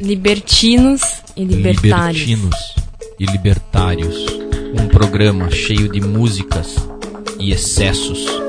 Libertinos e Libertários. Libertinos e Libertários. Um programa cheio de músicas e excessos.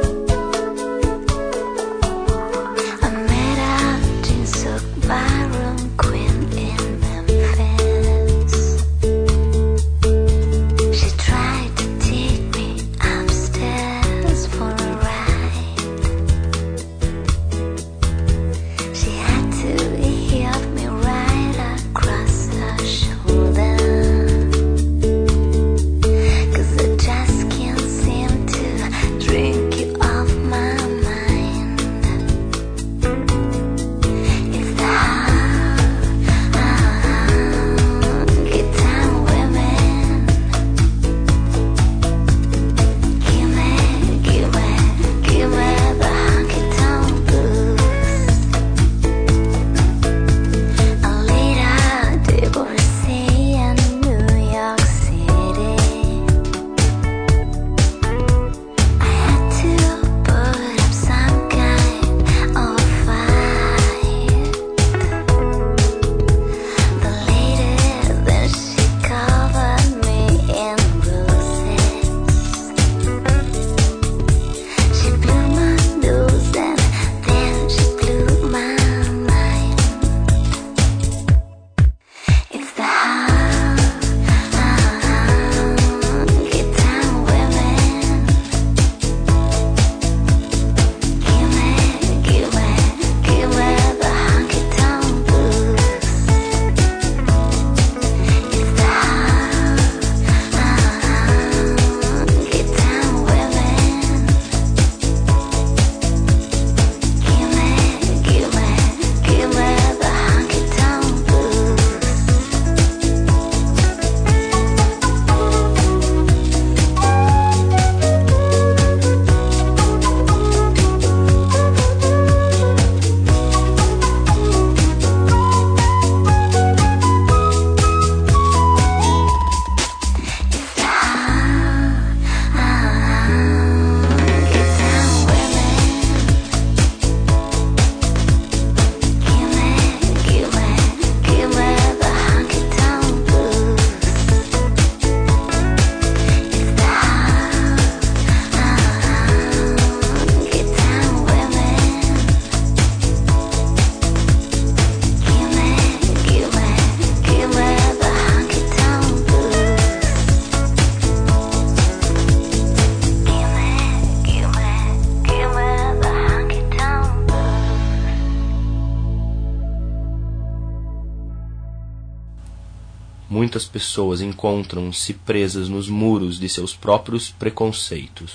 muitas pessoas encontram-se presas nos muros de seus próprios preconceitos,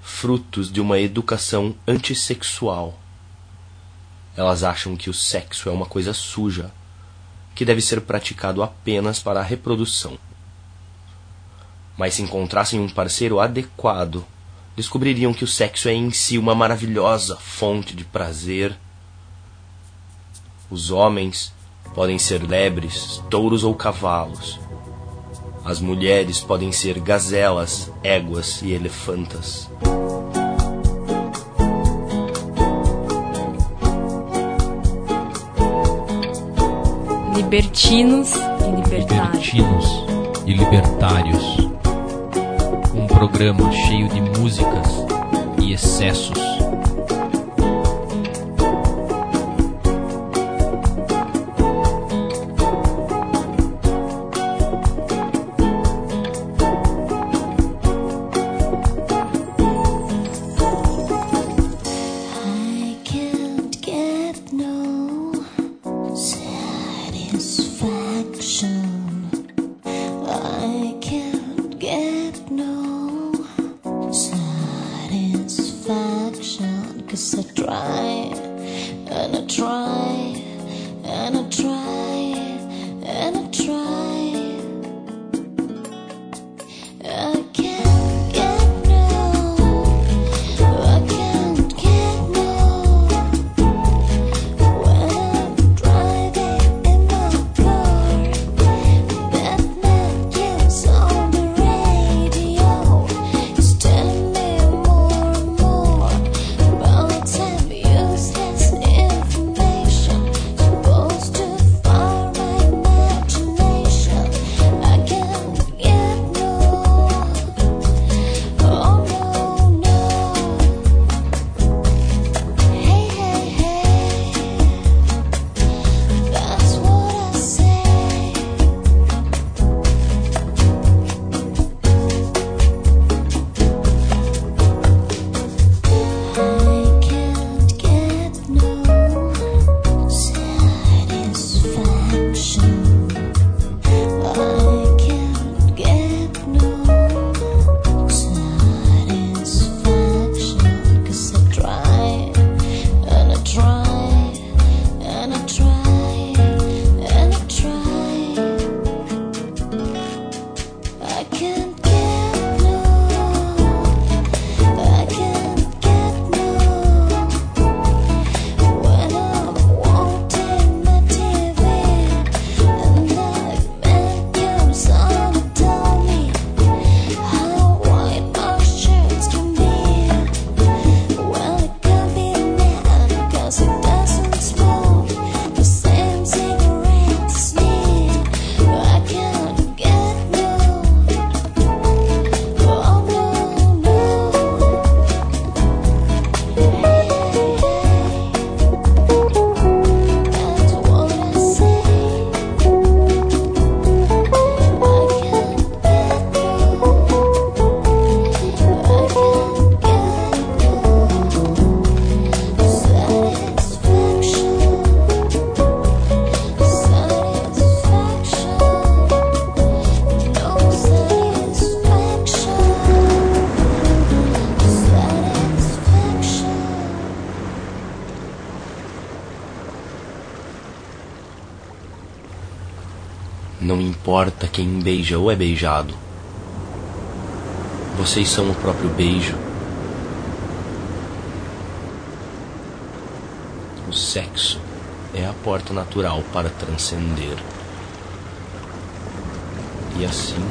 frutos de uma educação antissexual. Elas acham que o sexo é uma coisa suja, que deve ser praticado apenas para a reprodução. Mas se encontrassem um parceiro adequado, descobririam que o sexo é em si uma maravilhosa fonte de prazer. Os homens podem ser lebres, touros ou cavalos. As mulheres podem ser gazelas, éguas e elefantas. Libertinos e libertários. Libertinos e libertários. Um programa cheio de músicas e excessos. Quem beija ou é beijado. Vocês são o próprio beijo. O sexo é a porta natural para transcender. E assim,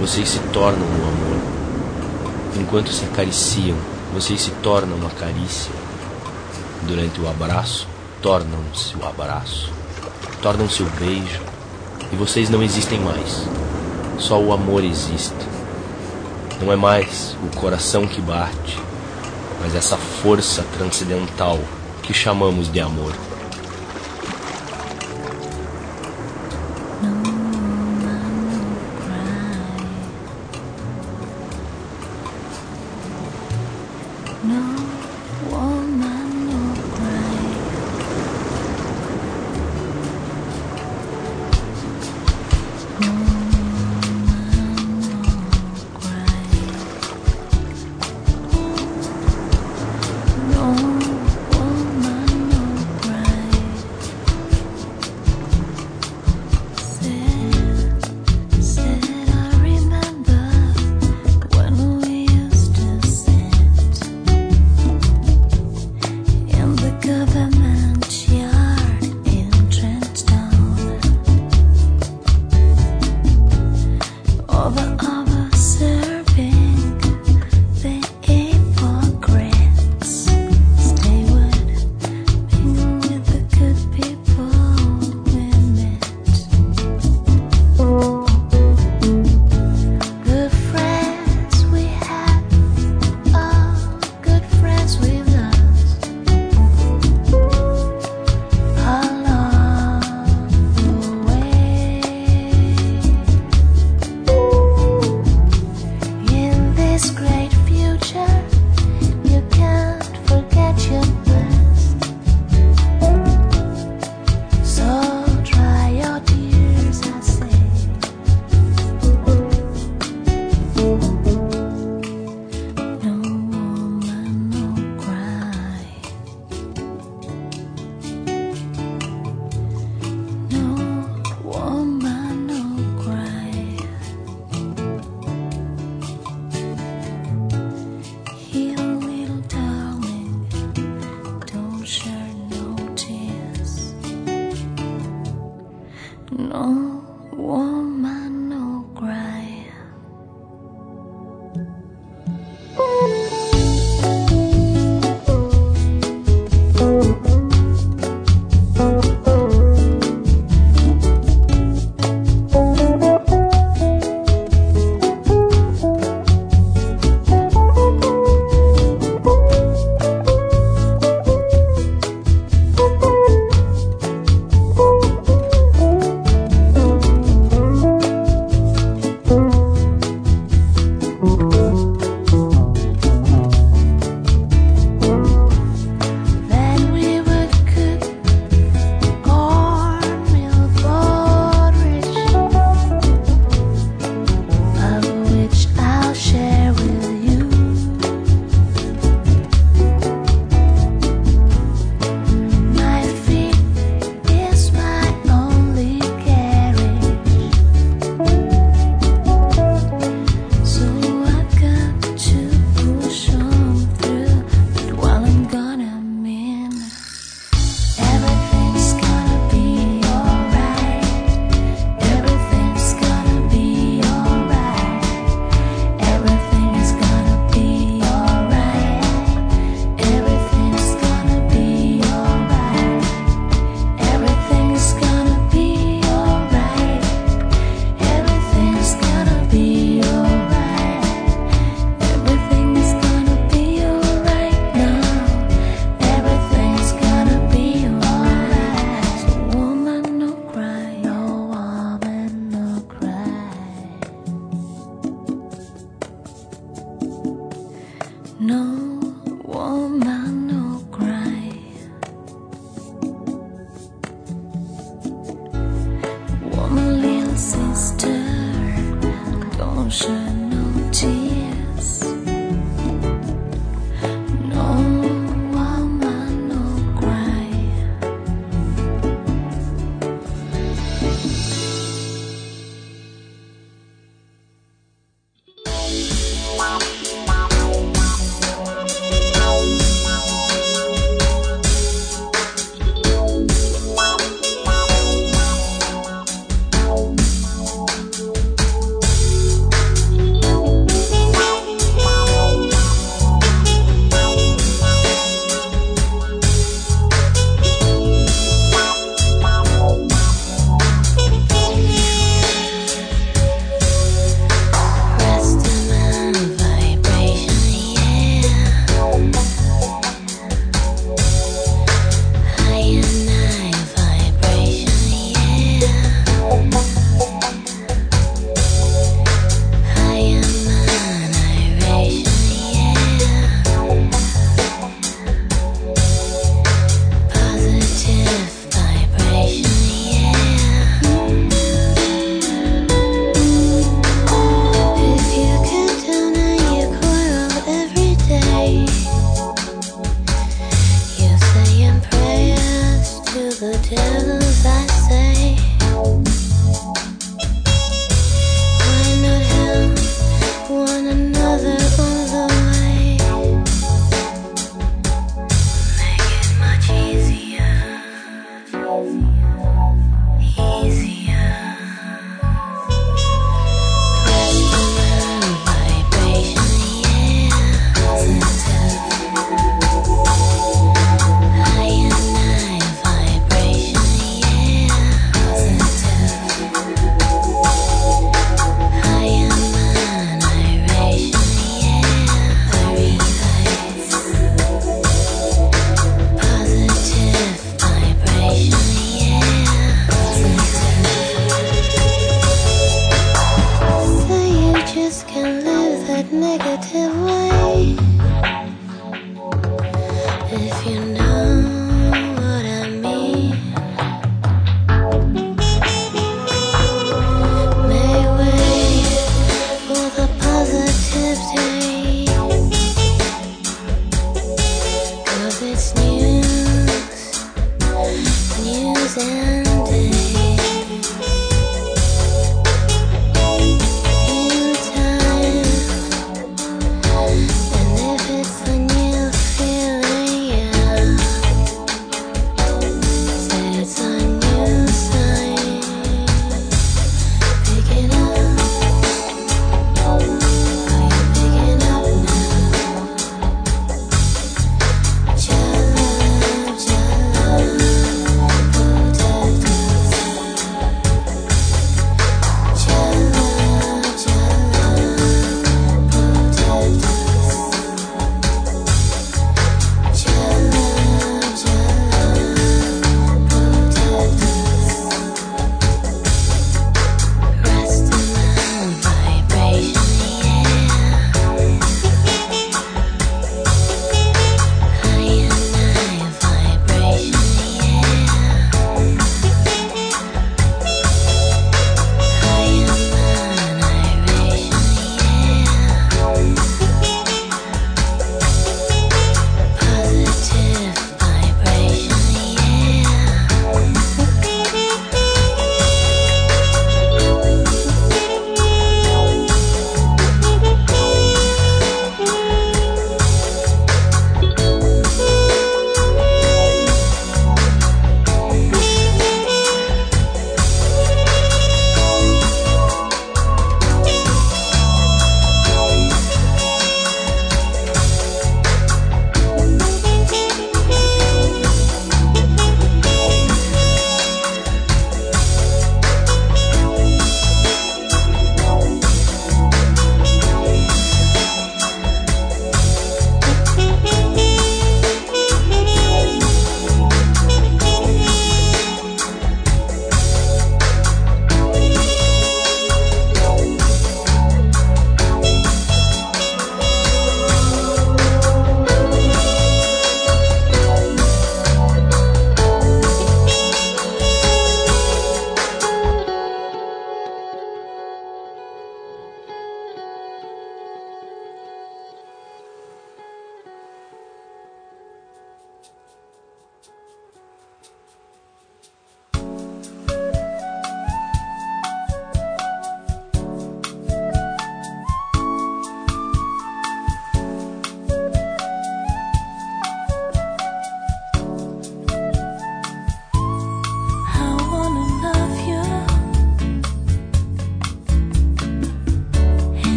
vocês se tornam o amor. Enquanto se acariciam, vocês se tornam a carícia. Durante o abraço, tornam-se o abraço. Tornam-se o beijo. E vocês não existem mais. Só o amor existe. Não é mais o coração que bate, mas essa força transcendental que chamamos de amor.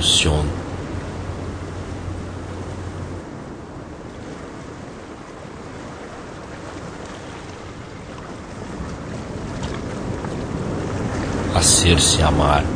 no. A ser-se amar.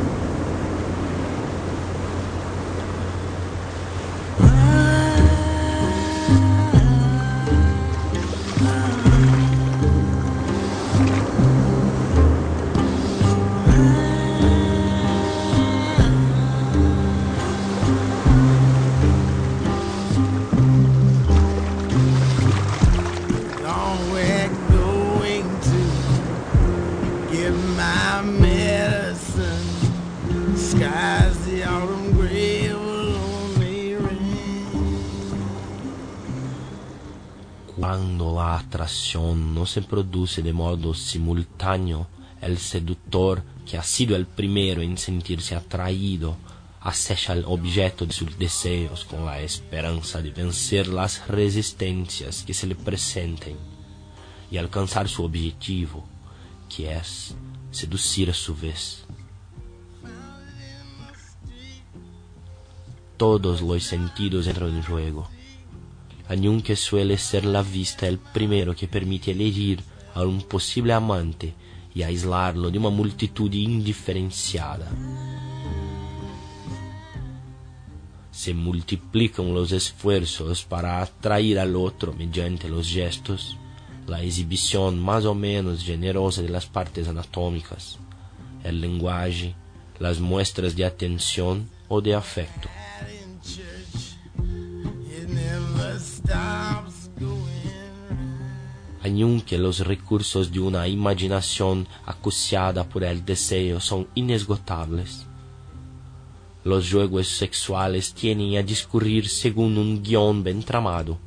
se produce de modo simultâneo el seductor, que ha sido el primero en sentirse atraído, acecha el objeto de sus deseos con la esperanza de vencer las resistencias que se le presenten y alcanzar su objetivo, que es seducir a su vez. Todos los sentidos entran en juego Aunque suele ser la vista el primero que permite elegir a un posible amante y aislarlo de una multitud indiferenciada. Se multiplican los esfuerzos para atraer al otro mediante los gestos, la exhibición más o menos generosa de las partes anatómicas, el lenguaje, las muestras de atención o de afecto. Aunque los recursos de una imaginación acuciada por el deseo son inesgotables, los juegos sexuales tienen a discurrir según un guión bien tramado,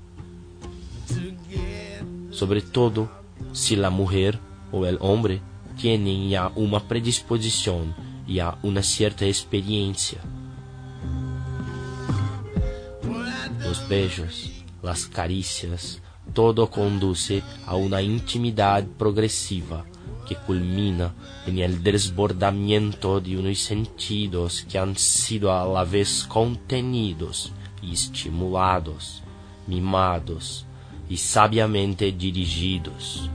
sobre todo si la mujer o el hombre tienen ya una predisposición y ya una cierta experiencia. Los besos, las caricias, todo conduce a una intimidad progresiva que culmina en el desbordamiento de unos sentidos que han sido a la vez contenidos estimulados, mimados y sabiamente dirigidos.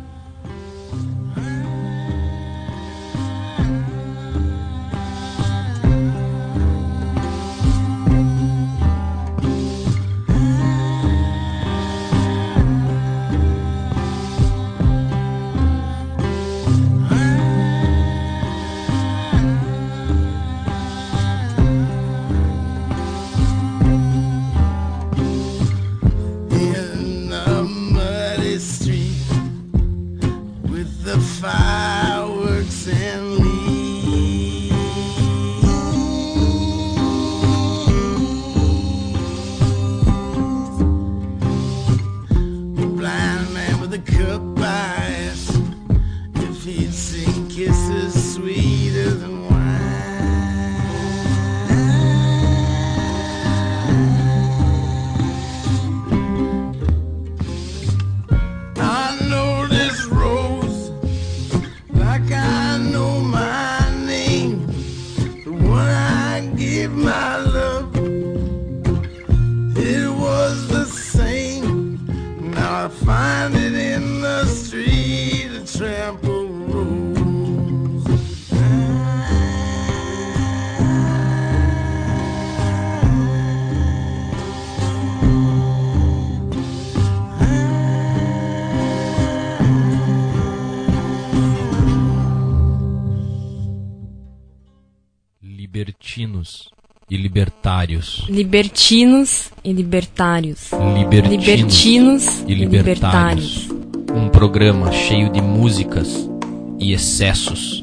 Love, it was find it. Libertinos e libertários. Libertinos e libertários. Libertinos, Libertinos e e libertários. Um programa cheio de músicas e excessos.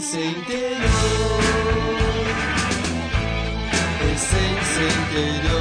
Sua essência interior. Essência interior.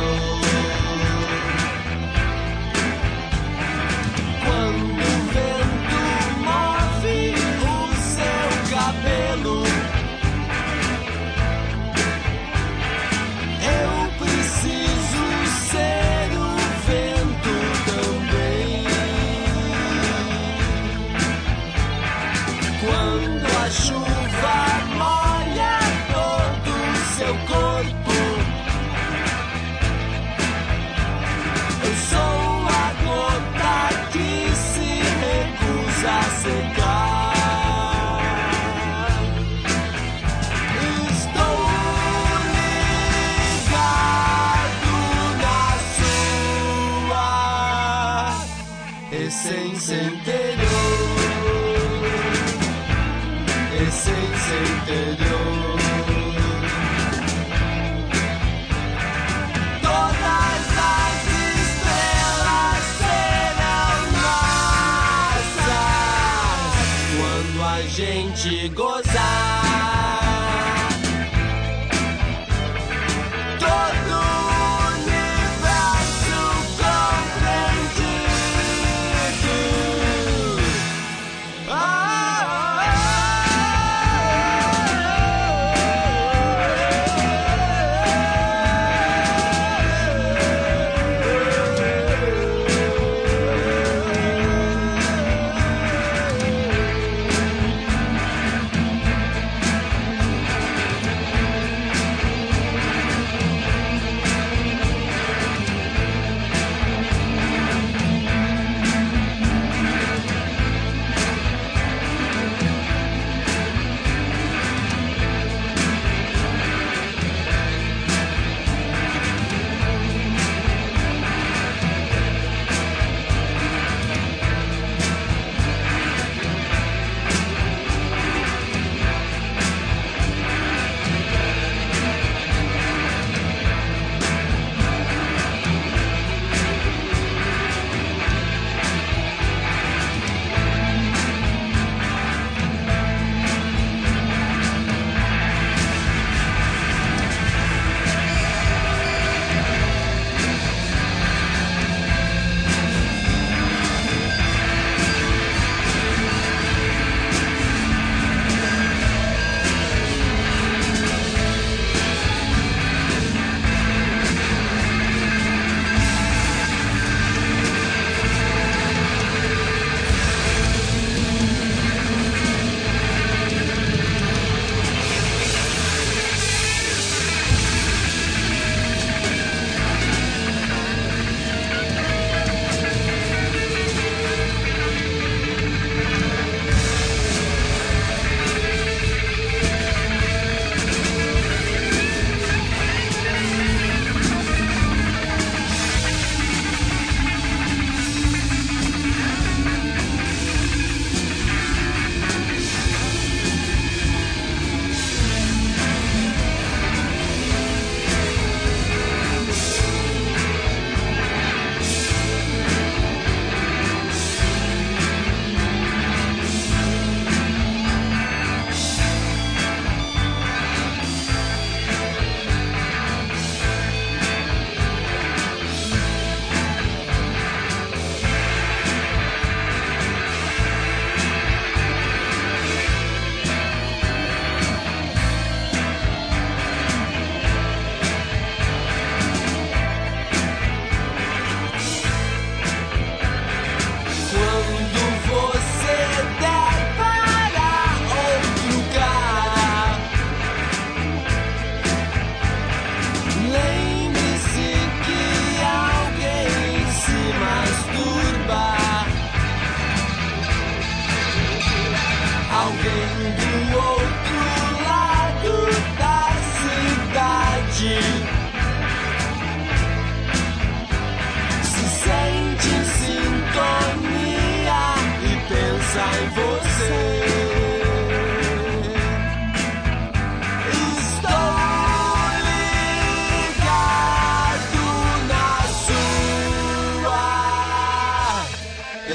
pensar em você.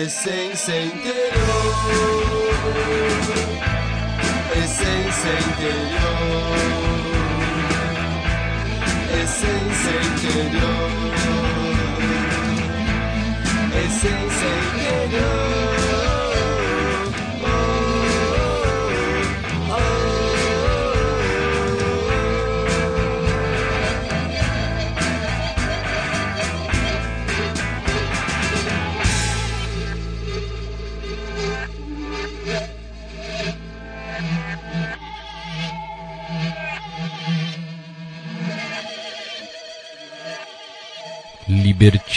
essência interior, essência interior, essência interior, essência interior.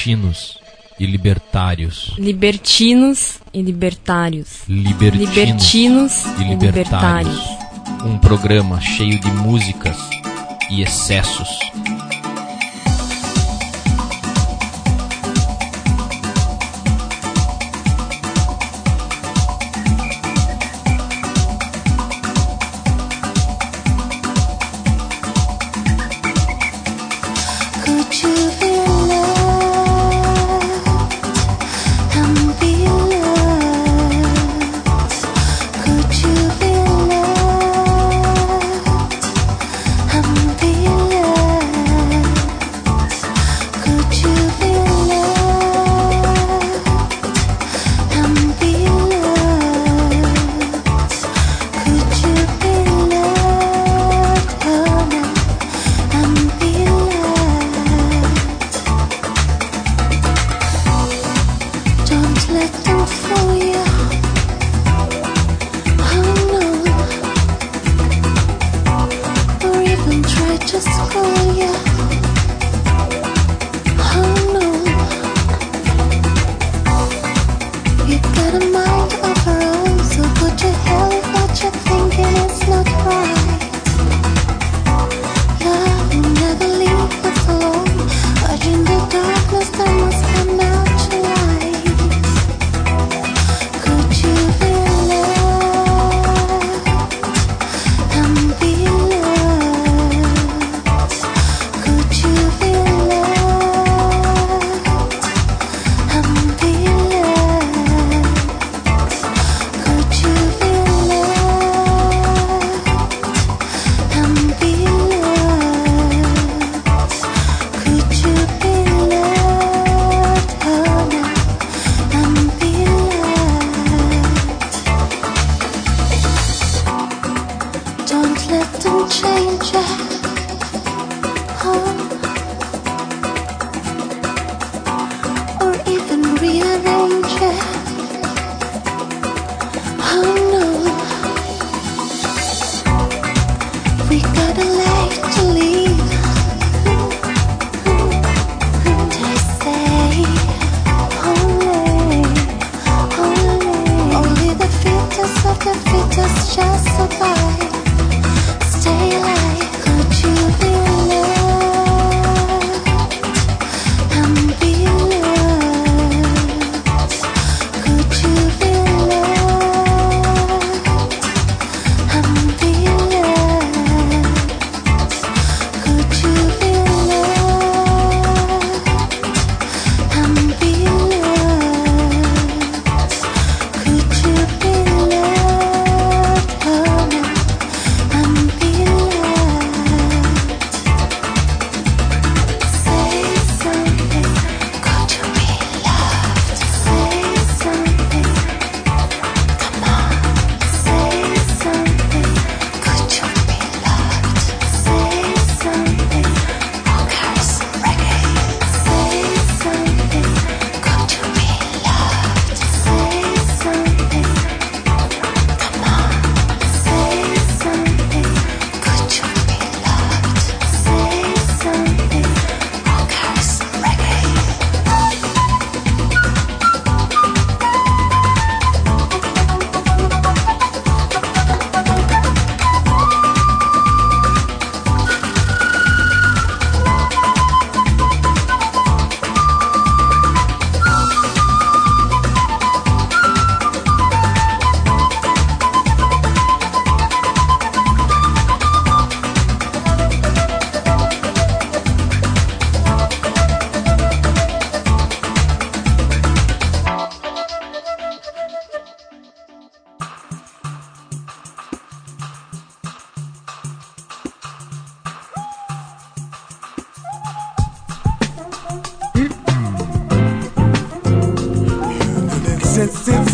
libertinos e libertários. Libertinos e libertários. Libertinos, libertinos e, libertários. e libertários. Um programa cheio de músicas e excessos.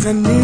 and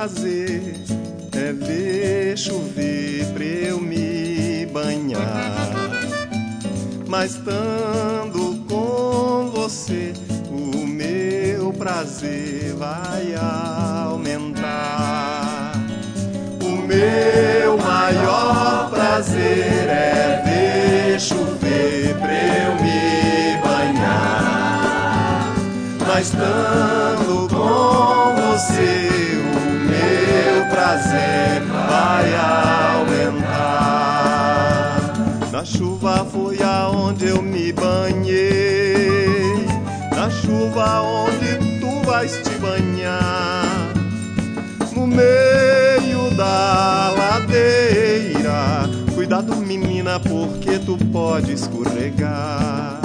prazer é ver chover pra eu me banhar. Mas estando com você, o meu prazer vai aumentar. O meu maior prazer é ver chover pra eu me banhar. Mas estando chuva onde tu vais te banhar, no meio da ladeira. Cuidado, menina, porque tu pode escorregar.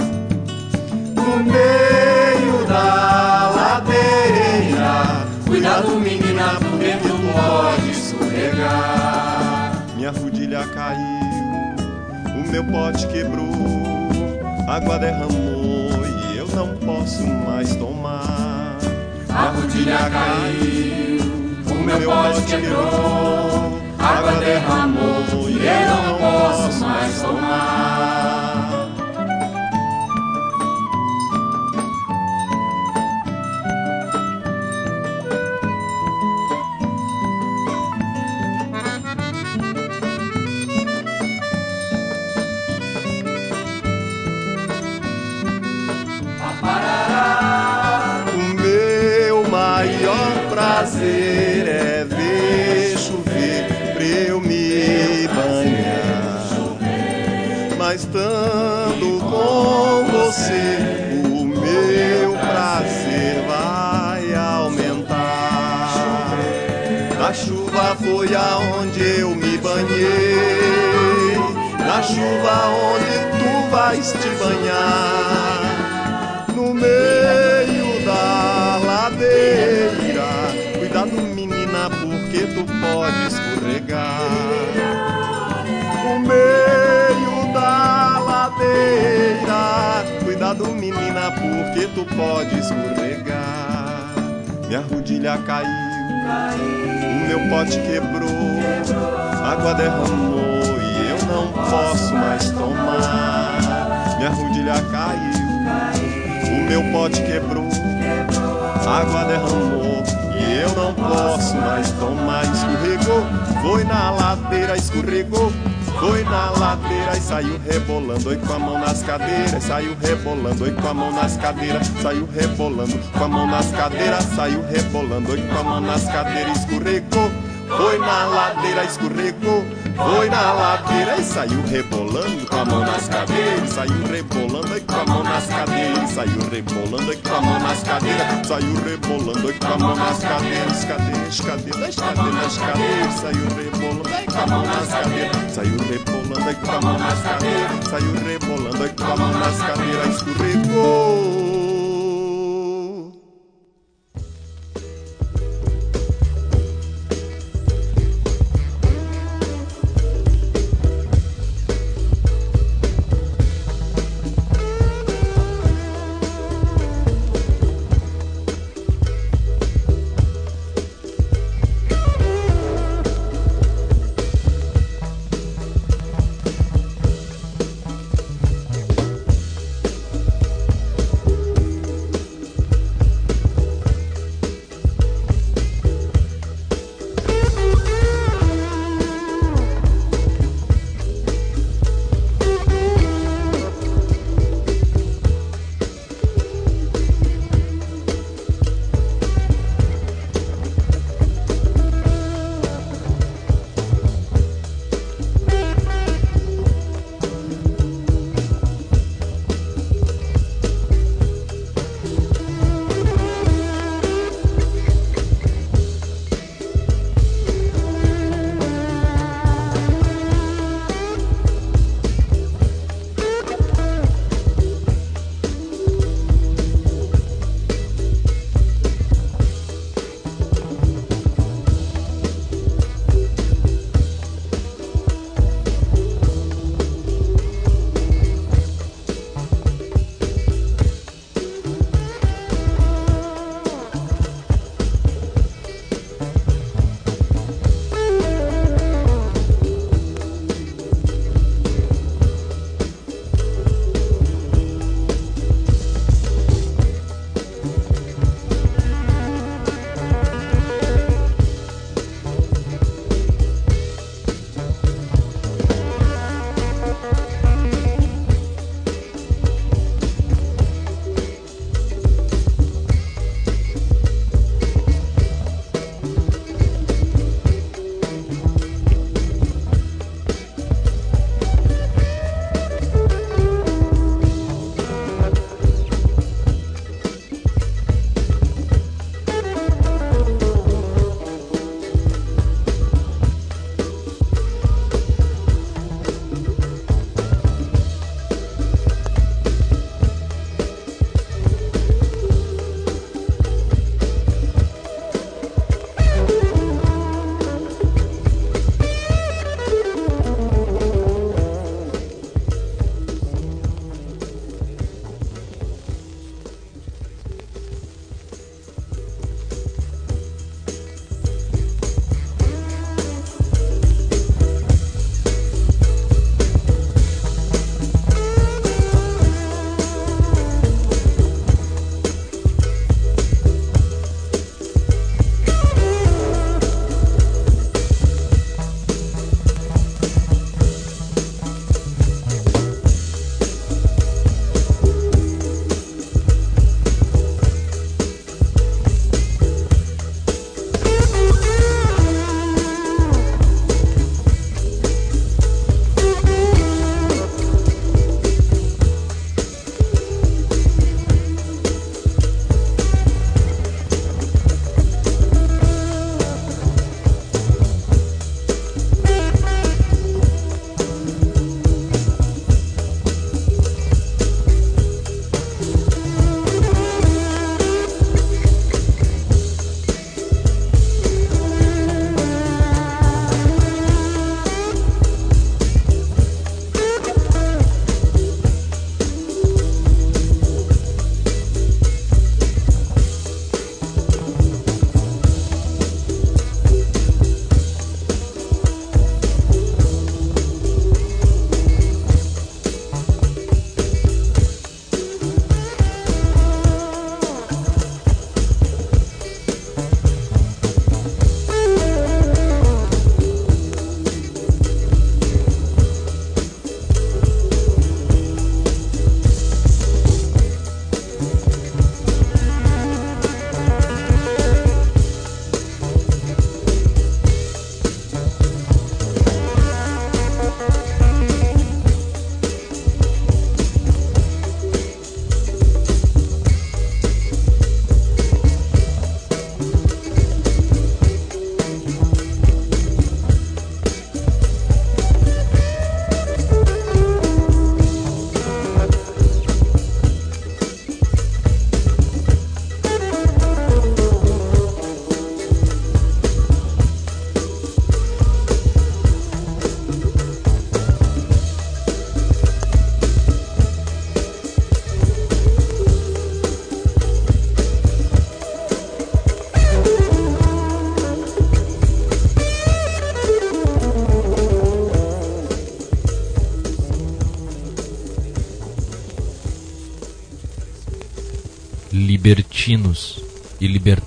No meio da ladeira. Cuidado, menina, porque tu pode escorregar. Minha rodilha caiu, o meu pote quebrou, água derramou não posso mais tomar. A rodilha caiu, o meu pote quebrou, água derramou e eu não posso mais tomar. Foi aonde eu me banhei. Na chuva onde tu vais te banhar no meio da ladeira. Cuidado, menina, porque tu pode escorregar. No meio da ladeira. Cuidado, menina, porque tu pode escorregar. Minha rodilha caiu, o meu pote quebrou, água derramou e eu não posso mais tomar. Minha rodilha caiu. O meu pote quebrou, água derramou e eu não posso mais tomar. Escorregou, foi na ladeira, escorregou. Foi na ladeira e saiu rebolando, oi com a mão nas cadeiras, saiu rebolando, oi com a mão nas cadeiras, saiu rebolando, com a mão nas cadeiras, saiu rebolando, oi com a mão nas cadeiras, escorregou. Foi na ladeira, escorregou. Foi na ladeira e saiu rebolando com a mão nas cadeiras. Saiu rebolando e com a mão nas cadeiras. Saiu rebolando e com a mão nas cadeiras. Saiu rebolando e com a mão nas cadeiras. Cadeiras, cadeiras, cadeiras, cadeiras. Saiu rebolando e com a mão nas cadeiras. Saiu rebolando e com a mão nas cadeiras. Saiu rebolando e com a mão nas cadeiras. Escorregou.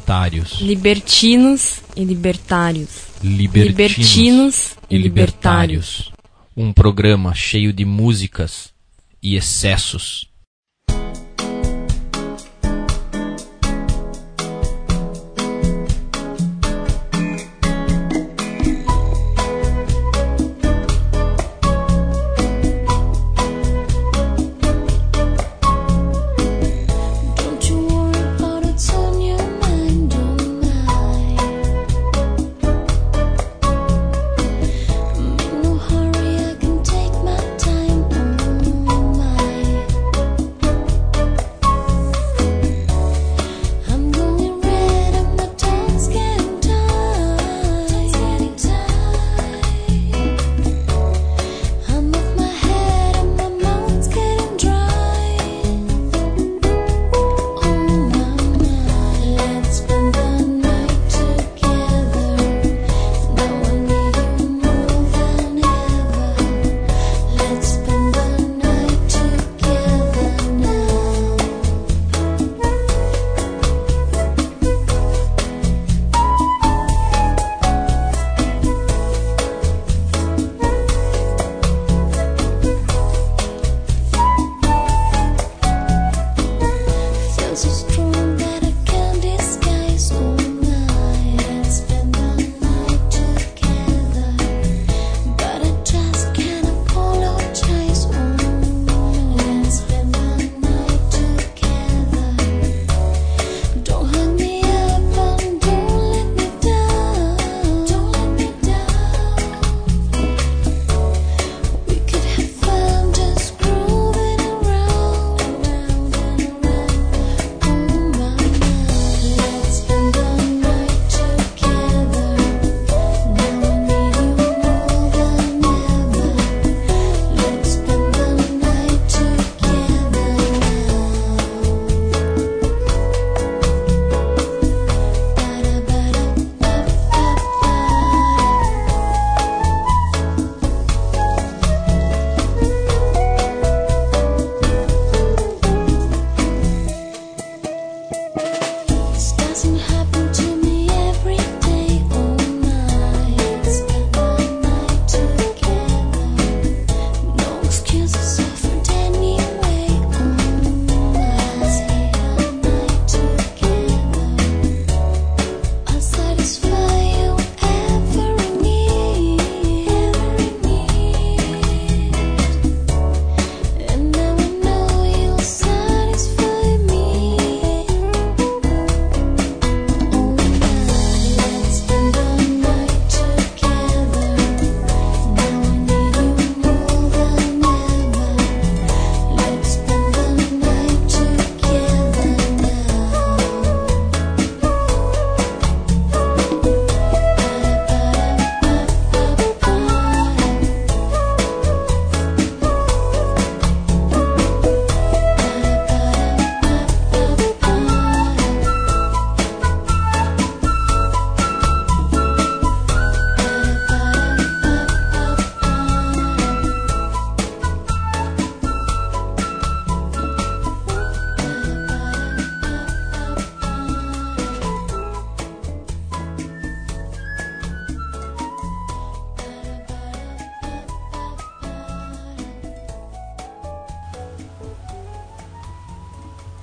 libertários. Libertinos e libertários. Libertinos, Libertinos e libertários. Um programa cheio de músicas e excessos.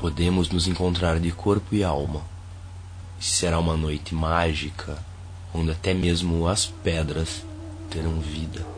podemos nos encontrar de corpo e alma. Será uma noite mágica, onde até mesmo as pedras terão vida.